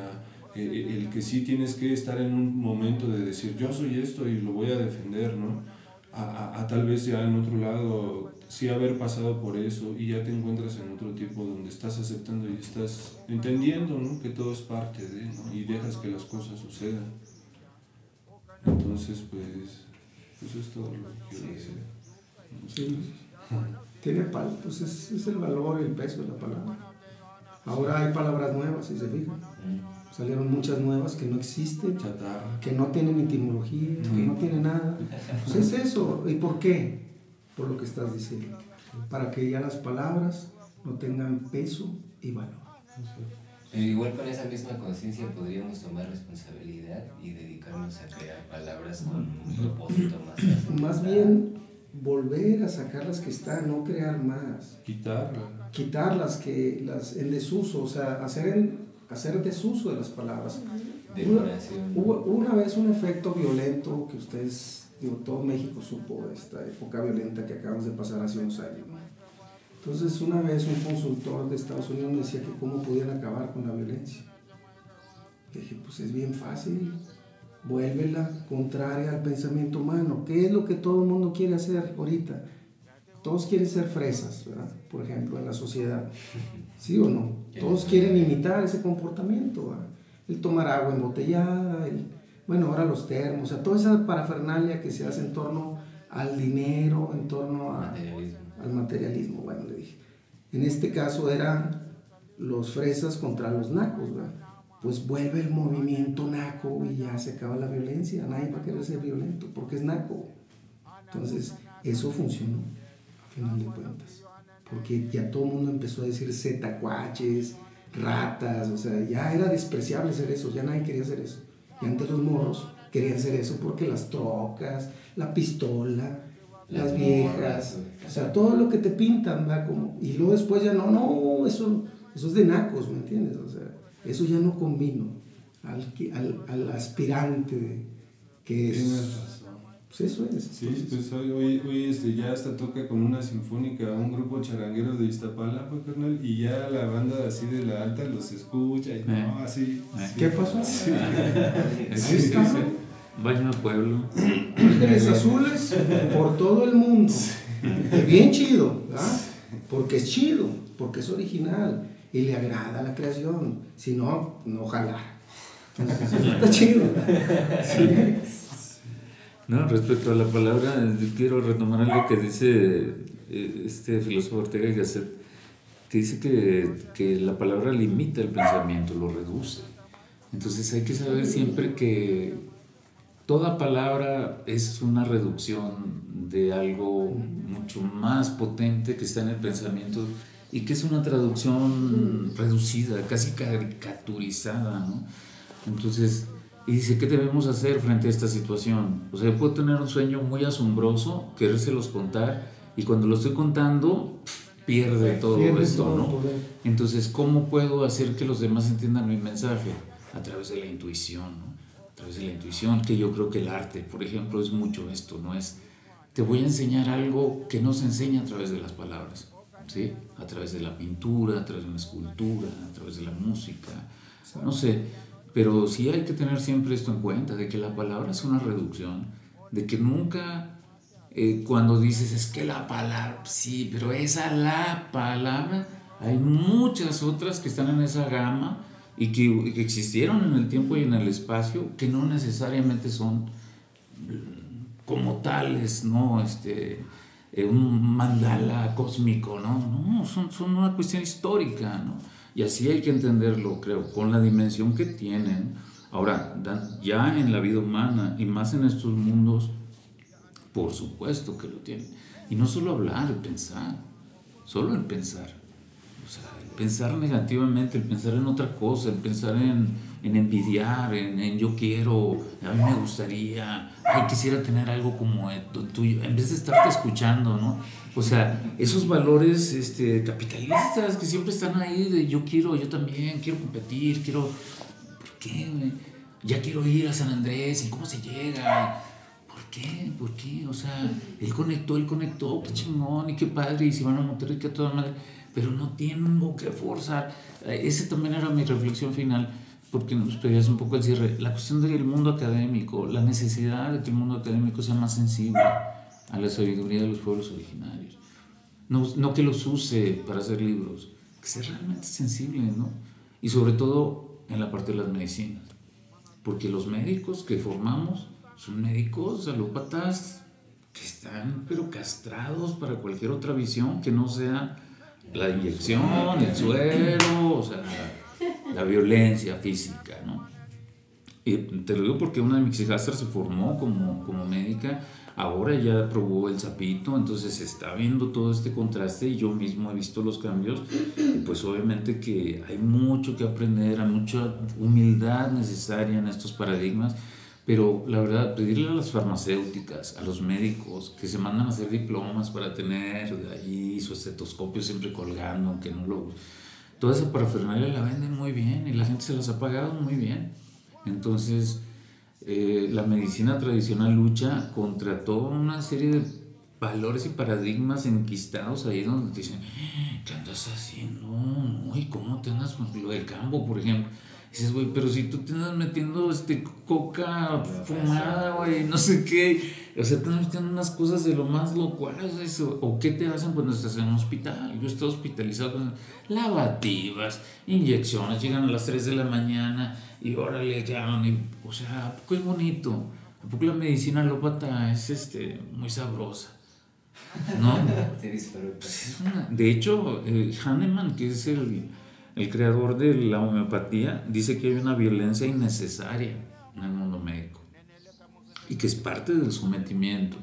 el que sí tienes que estar en un momento de decir yo soy esto y lo voy a defender, ¿no? A, a, tal vez ya en otro lado sí haber pasado por eso y ya te encuentras en otro tipo donde estás aceptando y estás entendiendo ¿no? que todo es parte de, ¿no? y dejas que las cosas sucedan. Entonces, pues eso es todo lo que quiero decir. Sí. Tiene pues es, es, el valor y el peso de la palabra. Ahora hay palabras nuevas, si se fijan. Salieron muchas nuevas que no existen, que no tienen etimología, que no tienen nada. Pues es eso. ¿Y por qué? Por lo que estás diciendo. Para que ya las palabras no tengan peso y valor. igual con esa misma conciencia podríamos tomar responsabilidad y dedicarnos a crear palabras con un propósito más. Más bien volver a sacar las que están, no crear más. Quitarlas. Quitarlas que las en desuso, o sea, hacer en, hacer desuso de las palabras. Hubo, una vez un efecto violento que ustedes, digo, todo México supo esta época violenta que acabamos de pasar hace unos años. Entonces una vez un consultor de Estados Unidos me decía que cómo podían acabar con la violencia. dije, pues es bien fácil, vuélvela contraria al pensamiento humano. ¿Qué es lo que todo el mundo quiere hacer ahorita? Todos quieren ser fresas, ¿verdad? Por ejemplo, en la sociedad. ¿Sí o no? Todos quieren imitar ese comportamiento. El tomar agua embotellada, el, bueno, ahora los termos, o sea, toda esa parafernalia que se hace en torno al dinero, en torno a, al materialismo. Bueno, le dije. En este caso eran los fresas contra los nacos, ¿verdad? Pues vuelve el movimiento naco y ya se acaba la violencia. Nadie va a querer ser violento porque es naco. Entonces, eso funcionó, a final de cuentas. Porque ya todo el mundo empezó a decir zetacuaches, ratas, o sea, ya era despreciable ser eso, ya nadie quería hacer eso. Y antes los morros querían hacer eso porque las trocas, la pistola, las viejas, o sea, todo lo que te pintan, ¿verdad? Como, y luego después ya no, no, eso, eso es de nacos, ¿me entiendes? O sea, eso ya no combino al, al, al aspirante que es... Pues eso es. Sí, pues hoy, hoy, este, ya hasta toca con una sinfónica un grupo charanguero de Iztapalapa, pues, carnal, y ya la banda así de la alta los escucha y no, eh. así. ¿Qué pasó? Sí. sí. Baño de pueblo. Ángeles azules por todo el mundo. Bien chido, ¿verdad? Porque es chido, porque es original y le agrada la creación. Si no, no ojalá. está chido. No, respecto a la palabra, quiero retomar algo que dice eh, este filósofo Ortega y Gasset, que dice que, que la palabra limita el pensamiento, lo reduce. Entonces hay que saber siempre que toda palabra es una reducción de algo mucho más potente que está en el pensamiento y que es una traducción reducida, casi caricaturizada, ¿no? Entonces, y dice, ¿qué debemos hacer frente a esta situación? O sea, puedo tener un sueño muy asombroso, querérselos contar, y cuando lo estoy contando, pierde todo esto, ¿no? Entonces, ¿cómo puedo hacer que los demás entiendan mi mensaje? A través de la intuición, ¿no? través de la intuición, que yo creo que el arte, por ejemplo, es mucho esto, no es, te voy a enseñar algo que no se enseña a través de las palabras, ¿sí? A través de la pintura, a través de una escultura, a través de la música, no sé, pero sí hay que tener siempre esto en cuenta, de que la palabra es una reducción, de que nunca eh, cuando dices es que la palabra, sí, pero esa la palabra, hay muchas otras que están en esa gama y que, existieron en el tiempo y en el espacio, que no necesariamente son mm, como tales, ¿no? Este, eh, un mandala cósmico, ¿no? No, son, son una cuestión histórica, ¿no? Y así hay que entenderlo, creo, con la dimensión que tienen. Ahora, ya en la vida humana y más en estos mundos, por supuesto que lo tienen. Y no solo hablar, el pensar, solo el pensar pensar negativamente, el pensar en otra cosa, el pensar en, en envidiar, en, yo quiero, a mí me gustaría, ay, quisiera tener algo como tuyo, en vez de estarte escuchando, ¿no? O sea, esos valores este, capitalistas que siempre están ahí de yo quiero, yo también, quiero competir, quiero... ¿Por qué? Ya quiero ir a San Andrés y cómo se llega. ¿Por qué? ¿Por qué? O sea, él conectó, él conectó, qué chingón y qué padre, y se van a Monterrey, que toda madre pero no tengo que forzar. Eh, ese también era mi reflexión final, porque nos pedías un poco el cierre. La cuestión del mundo académico, la necesidad de que el mundo académico sea más sensible a la sabiduría de los pueblos originarios. No, no que los use para hacer libros, que sea realmente sensible, ¿no? Y sobre todo en la parte de las medicinas. Porque los médicos que formamos son médicos alópatas que están pero castrados para cualquier otra visión que no sea la inyección, el suero, o sea, la violencia física, ¿no? Y te lo digo porque una de mis hijastras se formó como, como médica, ahora ya probó el sapito, entonces está viendo todo este contraste y yo mismo he visto los cambios. Y pues obviamente que hay mucho que aprender, hay mucha humildad necesaria en estos paradigmas. Pero la verdad, pedirle a las farmacéuticas, a los médicos, que se mandan a hacer diplomas para tener allí su estetoscopio siempre colgando, aunque no lo... Toda esa parafernalia la venden muy bien y la gente se las ha pagado muy bien. Entonces, eh, la medicina tradicional lucha contra toda una serie de valores y paradigmas enquistados ahí donde te dicen, ¿qué andas haciendo? ¿Y cómo te andas con lo del campo, por ejemplo? dices, güey, pero si tú te andas metiendo este, coca fumada, güey, no sé qué. O sea, te andas metiendo unas cosas de lo más locuaz, eso. ¿O qué te hacen cuando estás en un hospital? Yo estoy hospitalizado con lavativas, inyecciones, llegan a las 3 de la mañana y órale, ya, y, o sea, ¿a poco es bonito? ¿A poco la medicina alópata es este, muy sabrosa? ¿No? Pues de hecho, eh, Hahnemann, que es el el creador de la homeopatía dice que hay una violencia innecesaria en el mundo médico y que es parte del sometimiento.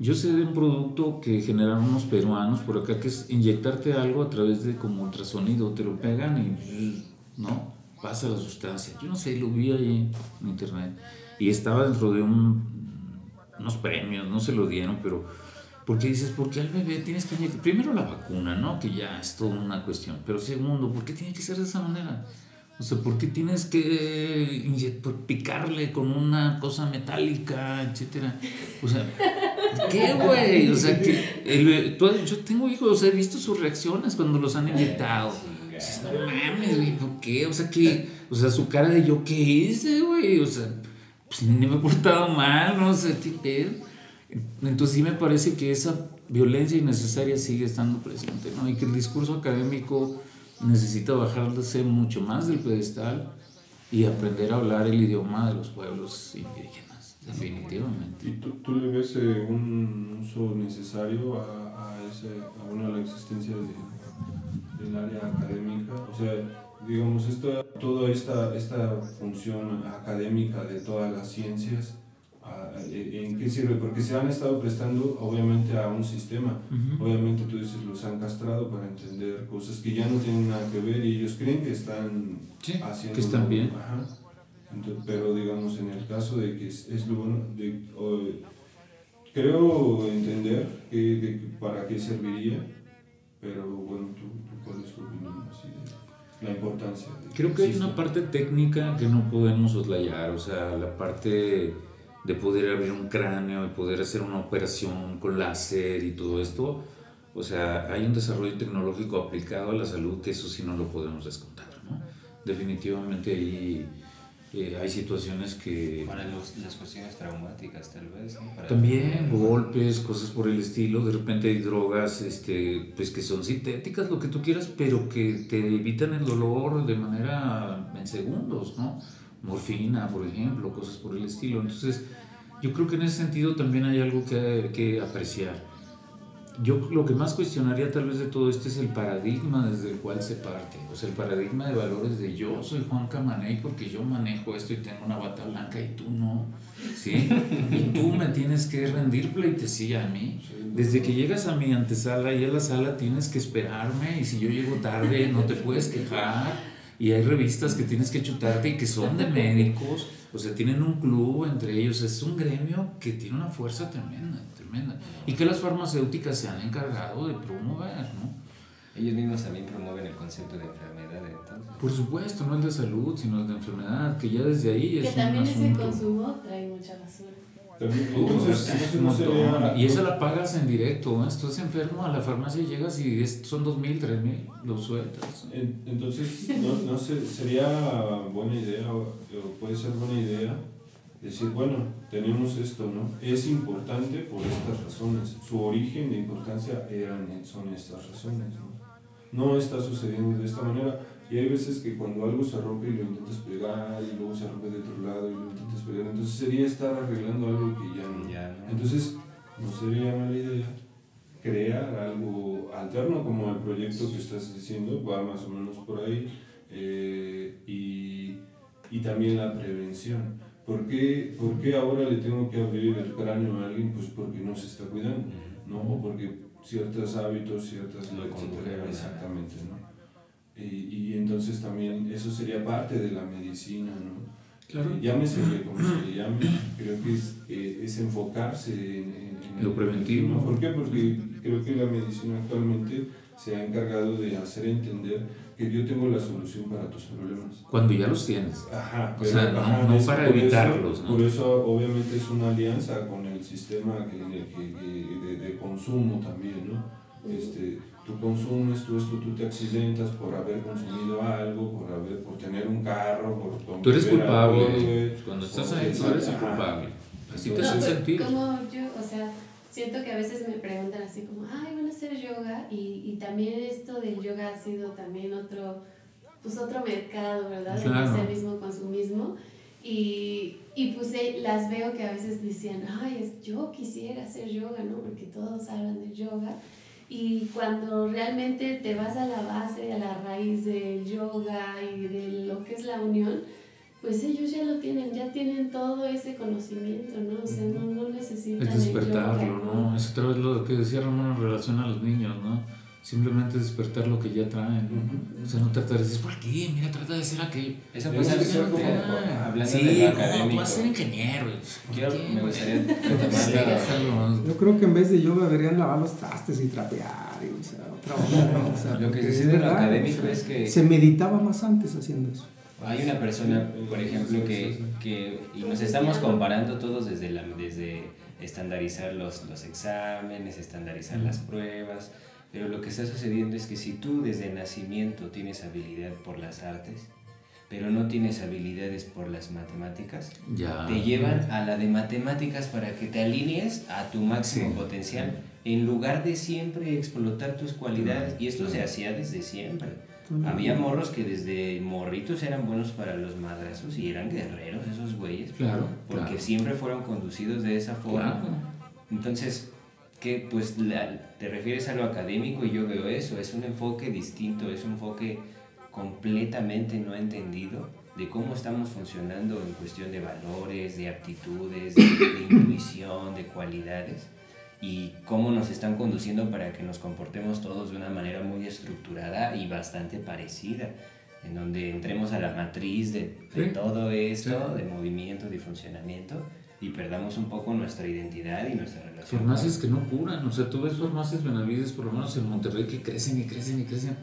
Yo sé de un producto que generaron unos peruanos por acá que es inyectarte algo a través de como ultrasonido, te lo pegan y no pasa la sustancia. Yo no sé, lo vi ahí en internet y estaba dentro de unos premios, no se lo dieron, pero porque dices, ¿por qué al bebé tienes que inyectar? Primero la vacuna, ¿no? Que ya es toda una cuestión. Pero segundo, ¿por qué tiene que ser de esa manera? O sea, ¿por qué tienes que picarle con una cosa metálica, etcétera? O sea, ¿qué, güey? O sea, que yo tengo hijos, he visto sus reacciones cuando los han inyectado. Dices, no mames, güey, ¿por qué? O sea, que, o sea, su cara de yo, ¿qué hice, güey? O sea, pues ni me he portado mal, no sé, qué pedo. Entonces sí me parece que esa violencia innecesaria sigue estando presente, ¿no? Y que el discurso académico necesita bajarse mucho más del pedestal y aprender a hablar el idioma de los pueblos indígenas, definitivamente. ¿Y tú, tú le ves eh, un uso necesario a, a, ese, a la existencia de, del área académica? O sea, digamos, esto, toda esta, esta función académica de todas las ciencias, ¿En qué sirve? Porque se han estado prestando obviamente a un sistema. Obviamente tú dices, los han castrado para entender cosas que ya no tienen nada que ver y ellos creen que están haciendo... Que están bien. pero digamos, en el caso de que es, lo bueno, de, creo entender que, para qué serviría, pero bueno, tú, cuál es tu opinión así de la importancia. creo que hay una parte técnica que no podemos soslayar, o sea, la parte de poder abrir un cráneo y poder hacer una operación con láser y todo esto. O sea, hay un desarrollo tecnológico aplicado a la salud que eso sí no lo podemos descontar, ¿no? Definitivamente ahí eh, hay situaciones que... Para los, las cuestiones traumáticas tal vez, También golpes, cosas por el estilo, de repente hay drogas este, pues que son sintéticas, lo que tú quieras, pero que te evitan el dolor de manera en segundos, ¿no? morfina, por ejemplo, cosas por el estilo. Entonces, yo creo que en ese sentido también hay algo que, que apreciar. Yo lo que más cuestionaría tal vez de todo esto es el paradigma desde el cual se parte, o sea, el paradigma de valores de yo soy Juan Camaney porque yo manejo esto y tengo una bata blanca y tú no, ¿sí? Y tú me tienes que rendir pleitesía a mí. Desde que llegas a mi antesala y a la sala tienes que esperarme y si yo llego tarde no te puedes quejar. Y hay revistas que tienes que chutarte y que son de médicos, o sea, tienen un club entre ellos, es un gremio que tiene una fuerza tremenda, tremenda, y que las farmacéuticas se han encargado de promover, ¿no? Ellos mismos también promueven el concepto de enfermedad, entonces. Por supuesto, no el de salud, sino el de enfermedad, que ya desde ahí es que también ese consumo trae mucha basura. Y esa la pagas en directo. ¿eh? Estás enfermo, a la farmacia llegas y son dos mil, tres mil, lo sueltas. Entonces, no, no sería buena idea, o puede ser buena idea, decir, bueno, tenemos esto, ¿no? Es importante por estas razones. Su origen de importancia eran, son estas razones, ¿no? No está sucediendo de esta manera y hay veces que cuando algo se rompe y lo intentas pegar y luego se rompe de otro lado y lo intentas pegar, entonces sería estar arreglando algo que ya no. Ya Entonces, no sería mala idea crear algo alterno como el proyecto que estás diciendo, va más o menos por ahí, eh, y, y también la prevención. ¿Por qué, ¿Por qué, ahora le tengo que abrir el cráneo a alguien? Pues porque no se está cuidando, ¿no? O porque ciertos hábitos, ciertas... Exactamente, ¿no? Y, y, entonces también eso sería parte de la medicina, ¿no? Claro. Llámese como se le llame, creo que es, eh, es enfocarse en, en, lo preventivo. ¿Por qué? Porque creo que la medicina actualmente se ha encargado de hacer entender que yo tengo la solución para tus problemas. Cuando ya los tienes. Ajá, o sea, no, para evitarlos. Por eso, obviamente, es una alianza con el sistema que, de, de, consumo también, ¿no? Este, tú consumes, tú esto, tú te accidentas por haber consumido algo, por haber, por tener un carro, por Tú eres culpable. Cuando estás ahí, tú eres culpable. Así te hace sentir. Como yo, o sea, siento que a veces me preguntan así como, ay, van a hacer yoga, y, y también esto del yoga ha sido también otro, pues otro mercado, ¿verdad? Claro. ese mismo consumismo. Y, y pues eh, las veo que a veces decían, ay, yo quisiera hacer yoga, ¿no? Porque todos hablan de yoga. Y cuando realmente te vas a la base, a la raíz del yoga y de lo que es la unión, pues ellos ya lo tienen, ya tienen todo ese conocimiento, ¿no? O sea, no, no necesitan. Es despertarlo, ¿no? Es otra vez lo que decía Ramón en relación a los niños, ¿no? Simplemente despertar lo que ya traen. O sea, no tratar de decir, ¿por qué? Mira, trata de ser aquello. Eso puede ser como, hablando sí, de académico. tú vas a ser ingeniero. Quiero, me gustaría Yo creo que en vez de yoga deberían lavar los trastes y trapear. Y, o sea, otra onda, o sea, lo que se de lo académico es que... Se meditaba más antes haciendo eso. Hay una persona, por ejemplo, que, que y nos estamos comparando todos desde, la, desde estandarizar los, los exámenes, estandarizar las pruebas, pero lo que está sucediendo es que si tú desde nacimiento tienes habilidad por las artes, pero no tienes habilidades por las matemáticas, ya. te llevan a la de matemáticas para que te alinees a tu máximo potencial, en lugar de siempre explotar tus cualidades. Y esto se hacía desde siempre. Había morros que desde morritos eran buenos para los madrazos y eran guerreros esos güeyes. Claro. Porque siempre fueron conducidos de esa forma. Entonces, que pues te refieres a lo académico y yo veo eso, es un enfoque distinto, es un enfoque completamente no entendido de cómo estamos funcionando en cuestión de valores, de aptitudes, de, intuición, de cualidades y cómo nos están conduciendo para que nos comportemos todos de una manera muy estructurada y bastante parecida, en donde entremos a la matriz de, todo esto, de movimiento, de funcionamiento y perdamos un poco nuestra identidad y nuestra relación. Farmacias que no curan, o sea, tú ves farmacias Benavides, por lo menos en Monterrey, que crecen y crecen y crecen,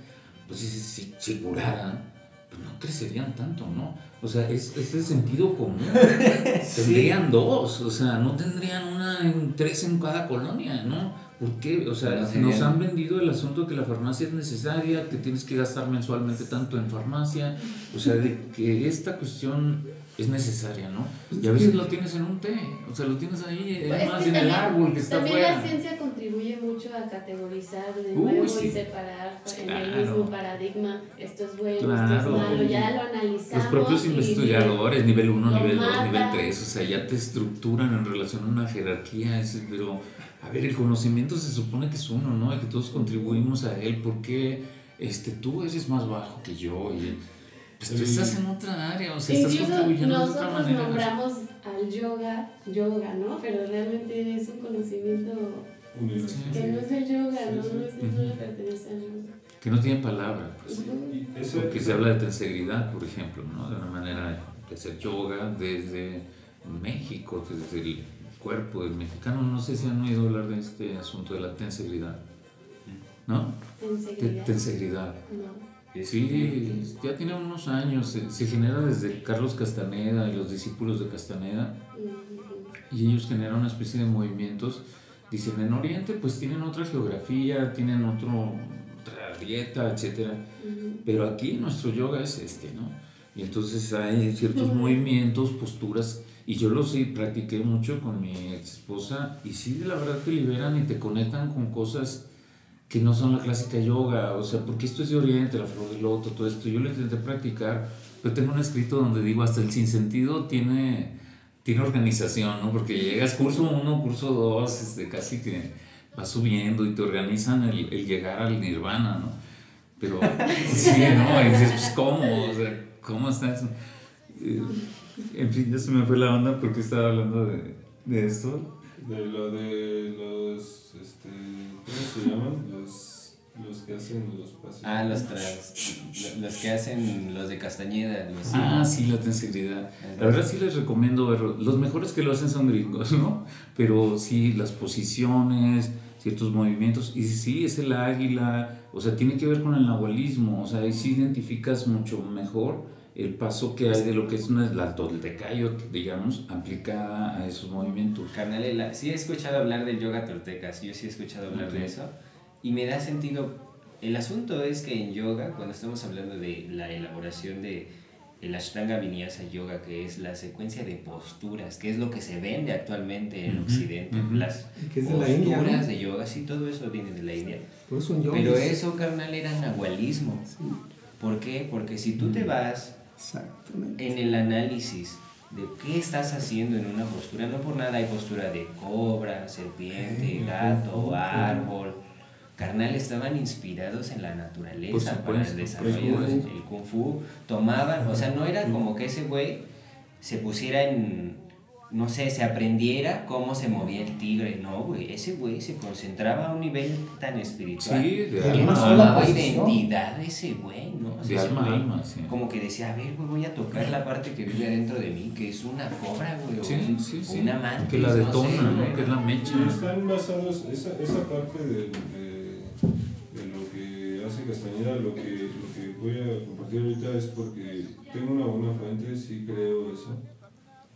pues si, si, si curaran, pues no crecerían tanto, ¿no? O sea, es, es el sentido común. Tendrían dos, o sea, no tendrían una, en, tres en cada colonia, ¿no? ¿Por qué? O sea, nos han vendido el asunto de que la farmacia es necesaria, que tienes que gastar mensualmente tanto en farmacia, o sea, de que esta cuestión es necesaria, ¿no? Y a veces lo tienes en un té, o sea, lo tienes ahí, pues además en el árbol que está También afuera. la ciencia contribuye mucho a categorizar de nuevo y separar en el mismo paradigma esto es bueno, esto es malo, ya lo analizamos. Los propios investigadores, nivel 1, nivel 2, nivel 3, o sea, ya te estructuran en relación a una jerarquía, pero a ver, el conocimiento se supone que es uno, ¿no? Y que todos contribuimos a él, porque este, tú eres más bajo que yo y pues tú estás en otra área, o sea, estás contribuyendo de otra manera. Nosotros nombramos al yoga, yoga, ¿no? Pero realmente es un conocimiento que no es el yoga, ¿no? No, es, no le pertenece al yoga. Que no tiene palabra, pues. Porque se habla de tensegridad, por ejemplo, ¿no? De una manera de hacer yoga desde México, desde el cuerpo del mexicano. No sé si han oído hablar de este asunto de la tensegridad. ¿No? Tensegridad. Tensegridad. No. Sí, ya tiene unos años, se, genera desde Carlos Castaneda y los discípulos de Castaneda, y ellos generan una especie de movimientos. Dicen, en Oriente pues tienen otra geografía, tienen otro, otra dieta, etc. Pero aquí nuestro yoga es este, ¿no? Y entonces hay ciertos movimientos, posturas, y yo lo sí practiqué mucho con mi ex esposa, y sí, la verdad te liberan y te conectan con cosas que no son la clásica yoga, o sea, porque esto es de Oriente, la flor del loto, todo esto. Yo lo intenté practicar, pero tengo un escrito donde digo, hasta el sinsentido tiene, tiene organización, ¿no? Porque llegas curso 1, curso 2, este, casi que vas subiendo y te organizan el, el llegar al nirvana, ¿no? Pero sí, ¿no? Y dices, pues, ¿cómo? O sea, ¿cómo está eso? Eh, en fin, ya se me fue la onda porque estaba hablando de, de esto. De lo de los, este, ¿cómo se llaman? Los, los que hacen los pasos. Ah, los, los que hacen los de Castañeda. Los ah, sí, la tenseridad. La verdad sí les recomiendo verlo. Los mejores que lo hacen son gringos, ¿no? Pero sí, las posiciones, ciertos movimientos. Y sí, es el águila, o sea, tiene que ver con el nahualismo. O sea, ahí sí identificas mucho mejor el paso que hay de lo que es una, la toltecayo, digamos, aplicada a esos movimientos. Carnal, sí he escuchado hablar del yoga toltecas, yo sí he escuchado hablar de eso, y me da sentido. El asunto es que en yoga, cuando estamos hablando de la elaboración de el Ashtanga Vinyasa Yoga, que es la secuencia de posturas, que es lo que se vende actualmente en Occidente, las posturas de, yoga, sí, todo eso viene de la India. Pero eso, carnal, era nahualismo. ¿Por qué? Porque si tú te vas en el análisis de qué estás haciendo en una postura. No por nada hay postura de cobra, serpiente, gato, árbol. Carnal estaban inspirados en la naturaleza para el desarrollo del kung fu. Tomaban, o sea, no era como que ese güey se pusiera en no sé, se aprendiera cómo se movía el tigre. No, güey, ese güey se concentraba a un nivel tan espiritual. Sí, de que no identidad ese güey, ¿no? de alma, sí. Como que decía, a ver, güey, voy a tocar la parte que vive dentro de mí, que es una cobra, güey, o, sí, una mantis, Que la detona, ¿no? Que es la mecha. están basados, esa, esa parte de, de, de, lo que hace Castañeda, lo que, lo que voy a compartir ahorita es porque tengo una buena fuente, sí creo eso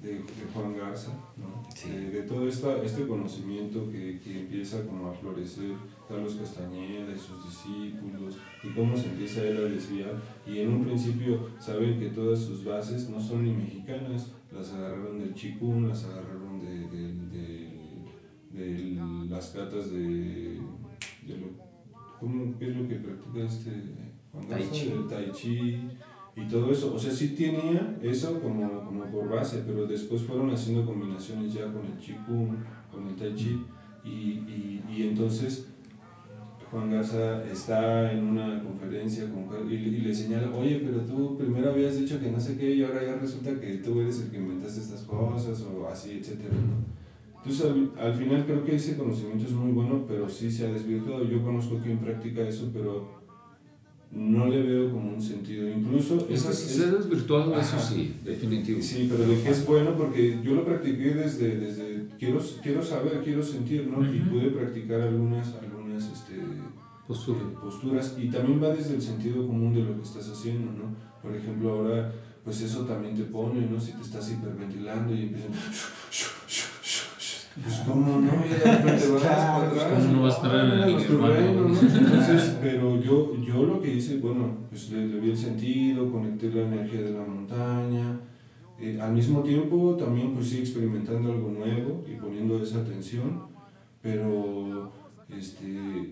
de, Juan Garza, ¿no? de, todo esta, este conocimiento que, que, empieza como a florecer Carlos Castañeda y sus discípulos y cómo se empieza él a desviar y en un principio saben que todas sus bases no son ni mexicanas, las agarraron del chikun, las agarraron de, de, las catas de, lo, ¿cómo, ¿qué es lo que practica este Juan Garza? Tai Del tai chi y todo eso. O sea, sí tenía eso como, como por base, pero después fueron haciendo combinaciones ya con el Qigong, con el Tai Chi, y, y, y entonces Juan Garza está en una conferencia con, y, y, le señala, oye, pero tú primero habías dicho que no sé qué y ahora ya resulta que tú eres el que inventaste estas cosas o así, etcétera, ¿no? Entonces al, al, final creo que ese conocimiento es muy bueno, pero sí se ha desvirtuado. Yo conozco quien practica eso, pero no le veo como un sentido. Incluso... Es, es, se desvirtuado, eso sí, definitivo. Sí, pero de que es bueno porque yo lo practiqué desde, desde quiero, quiero saber, quiero sentir, ¿no? Y pude practicar algunas, algunas este, Postura. Eh, posturas. Y también va desde el sentido común de lo que estás haciendo, ¿no? Por ejemplo, ahora, pues eso también te pone, ¿no? Si te estás hiperventilando y empiezan... Pues como no, ya de repente vas para atrás. ¿Cómo no vas a estar en el terreno, ¿no? Entonces, pero yo, yo lo que hice, bueno, pues le, le vi el sentido, conecté la energía de la montaña. Eh, al mismo tiempo también pues sí experimentando algo nuevo y poniendo esa atención, pero este,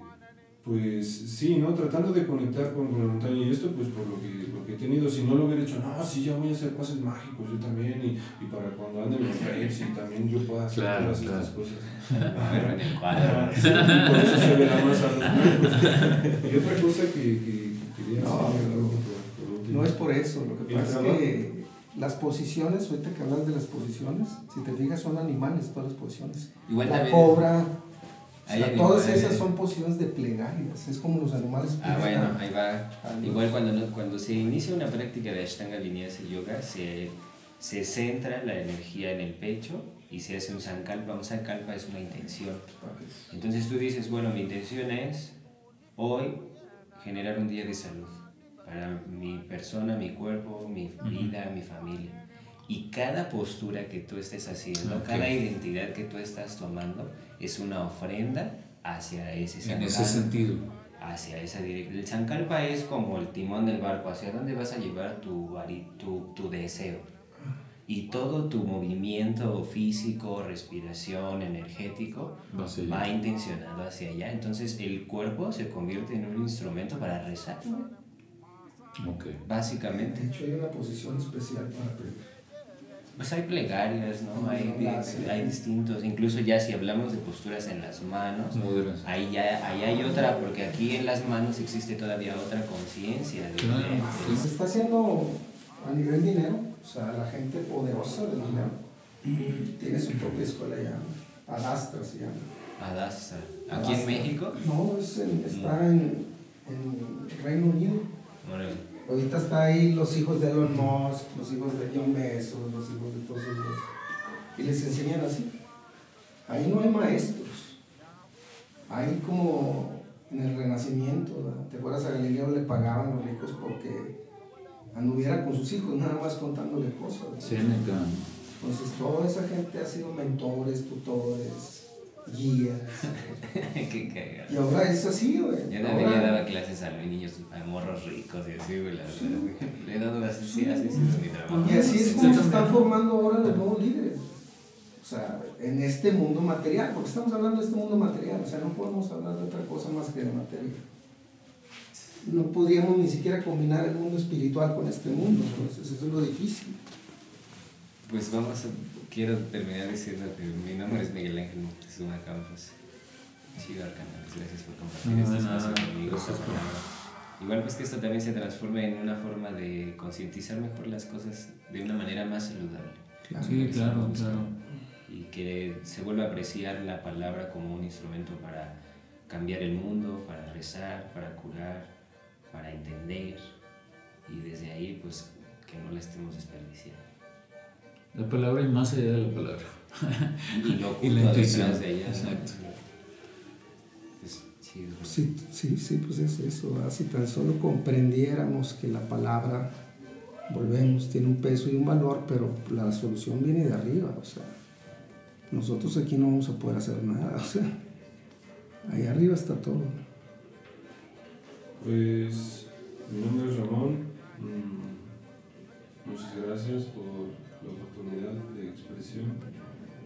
pues sí, ¿no? Tratando de conectar con, la montaña y esto pues por lo que, lo que he tenido, si no lo hubiera hecho, no, sí, ya voy a hacer pases mágicos yo también y, y para cuando ande en los redes y también yo pueda hacer todas estas cosas. Pero en el cuadro. por eso se verá más a los mágicos. Y otra cosa que, que, quería no, por, no es por eso, lo que pasa es que las posiciones, ahorita que hablas de las posiciones, si te fijas son animales todas las posiciones. Igual la cobra todas esas son posiciones de plegarias, es como los animales. Ah, bueno, ahí va. Igual cuando, cuando se inicia una práctica de Ashtanga Vinyasa Yoga, se, se centra la energía en el pecho y se hace un sankalpa. Un sankalpa es una intención. Entonces tú dices, bueno, mi intención es hoy generar un día de salud para mi persona, mi cuerpo, mi vida, mi familia. Y cada postura que tú estés haciendo, cada identidad que tú estás tomando, es una ofrenda hacia ese sankalpa. En ese sentido. Hacia esa dirección. El sankalpa es como el timón del barco, hacia dónde vas a llevar tu, tu, tu deseo. Y todo tu movimiento físico, respiración, energético, va, intencionado hacia allá. Entonces el cuerpo se convierte en un instrumento para rezar. Okay. Básicamente. De hecho, hay una posición especial para pues hay plegarias, ¿no? Hay, hay distintos, incluso ya si hablamos de posturas en las manos, ahí ya ahí hay otra, porque aquí en las manos existe todavía otra conciencia. Se está haciendo a nivel dinero, O sea, la gente poderosa del mundo tiene su propia escuela ya. Adastra se llama. Adastra. ¿Aquí en México? No, es está en, en Reino Unido. Ahorita está ahí los hijos de Elon Musk, los hijos de John Bezos, los hijos de todos esos. Y les enseñan así. Ahí no hay maestros. Ahí como en el Renacimiento, ¿te acuerdas a Galileo le pagaban los ricos porque anduviera con sus hijos, nada más contándole cosas. Sí, me Entonces toda esa gente ha sido mentores, tutores, guías. Qué cagado. Y ahora es así, güey. Yo también le daba clases a los niños, a morros ricos y así, güey. Le he dado así, sí, así es mi trabajo. Y así es como se están formando ahora los nuevos líderes. O sea, en este mundo material, porque estamos hablando de este mundo material, o sea, no podemos hablar de otra cosa más que de materia. No podríamos ni siquiera combinar el mundo espiritual con este mundo, entonces eso es lo difícil. Pues vamos a, quiero terminar diciendo que mi nombre es Miguel Ángel Moctezuma Campos. Chido Arcanales, gracias por compartir este espacio conmigo. Igual pues que esto también se transforme en una forma de concientizar mejor las cosas de una manera más saludable. Sí, claro, claro y que se vuelva a apreciar la palabra como un instrumento para cambiar el mundo, para rezar, para curar, para entender y desde ahí pues que no la estemos desperdiciando. La palabra y más allá de la palabra. Y, la intuición de ella. Exacto. sí, sí, sí, pues es eso. Si tan solo comprendiéramos que la palabra, volvemos, tiene un peso y un valor, pero la solución viene de arriba, o sea, nosotros aquí no vamos a poder hacer nada. O sea, ahí arriba está todo. Pues mi nombre es Ramón. Mm, muchas gracias por la oportunidad de expresión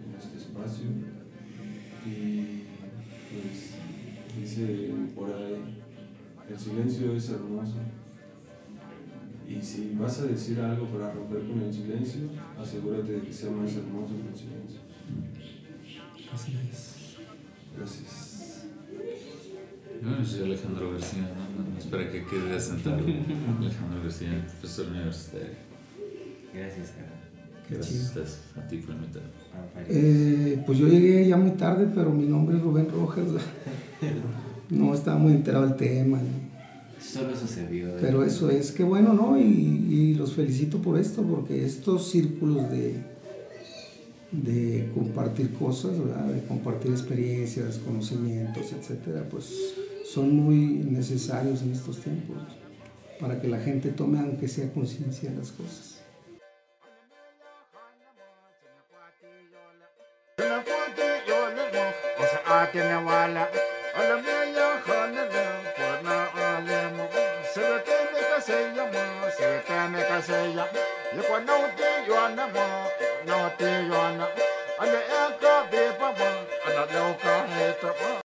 en este espacio. Y pues dice por ahí, el silencio es hermoso. Y si vas a decir algo para romper con el silencio, asegúrate de que sea más hermoso que el silencio. Así es. Gracias. Yo soy Alejandro García, no, no, espera que quede asentado. Alejandro García, profesor universitario. Gracias, Gracias a ti por invitarme. Eh, pues yo llegué ya muy tarde, pero mi nombre es Rubén Rojas. No estaba muy enterado del tema. Solo sucedió. Pero eso es, que bueno, ¿no? Y, y los felicito por esto, porque estos círculos de, de compartir cosas, de compartir experiencias, conocimientos, etcétera, pues son muy necesarios en estos tiempos para que la gente tome, aunque sea conciencia de las cosas. Fatima wala Alam niya yung halala Pwede alam mo Sirte me kasaya mo Sirte me kasaya Yukwa nauti yuana mo Nauti yuana Ano eka bipa mo Ano lauka hita mo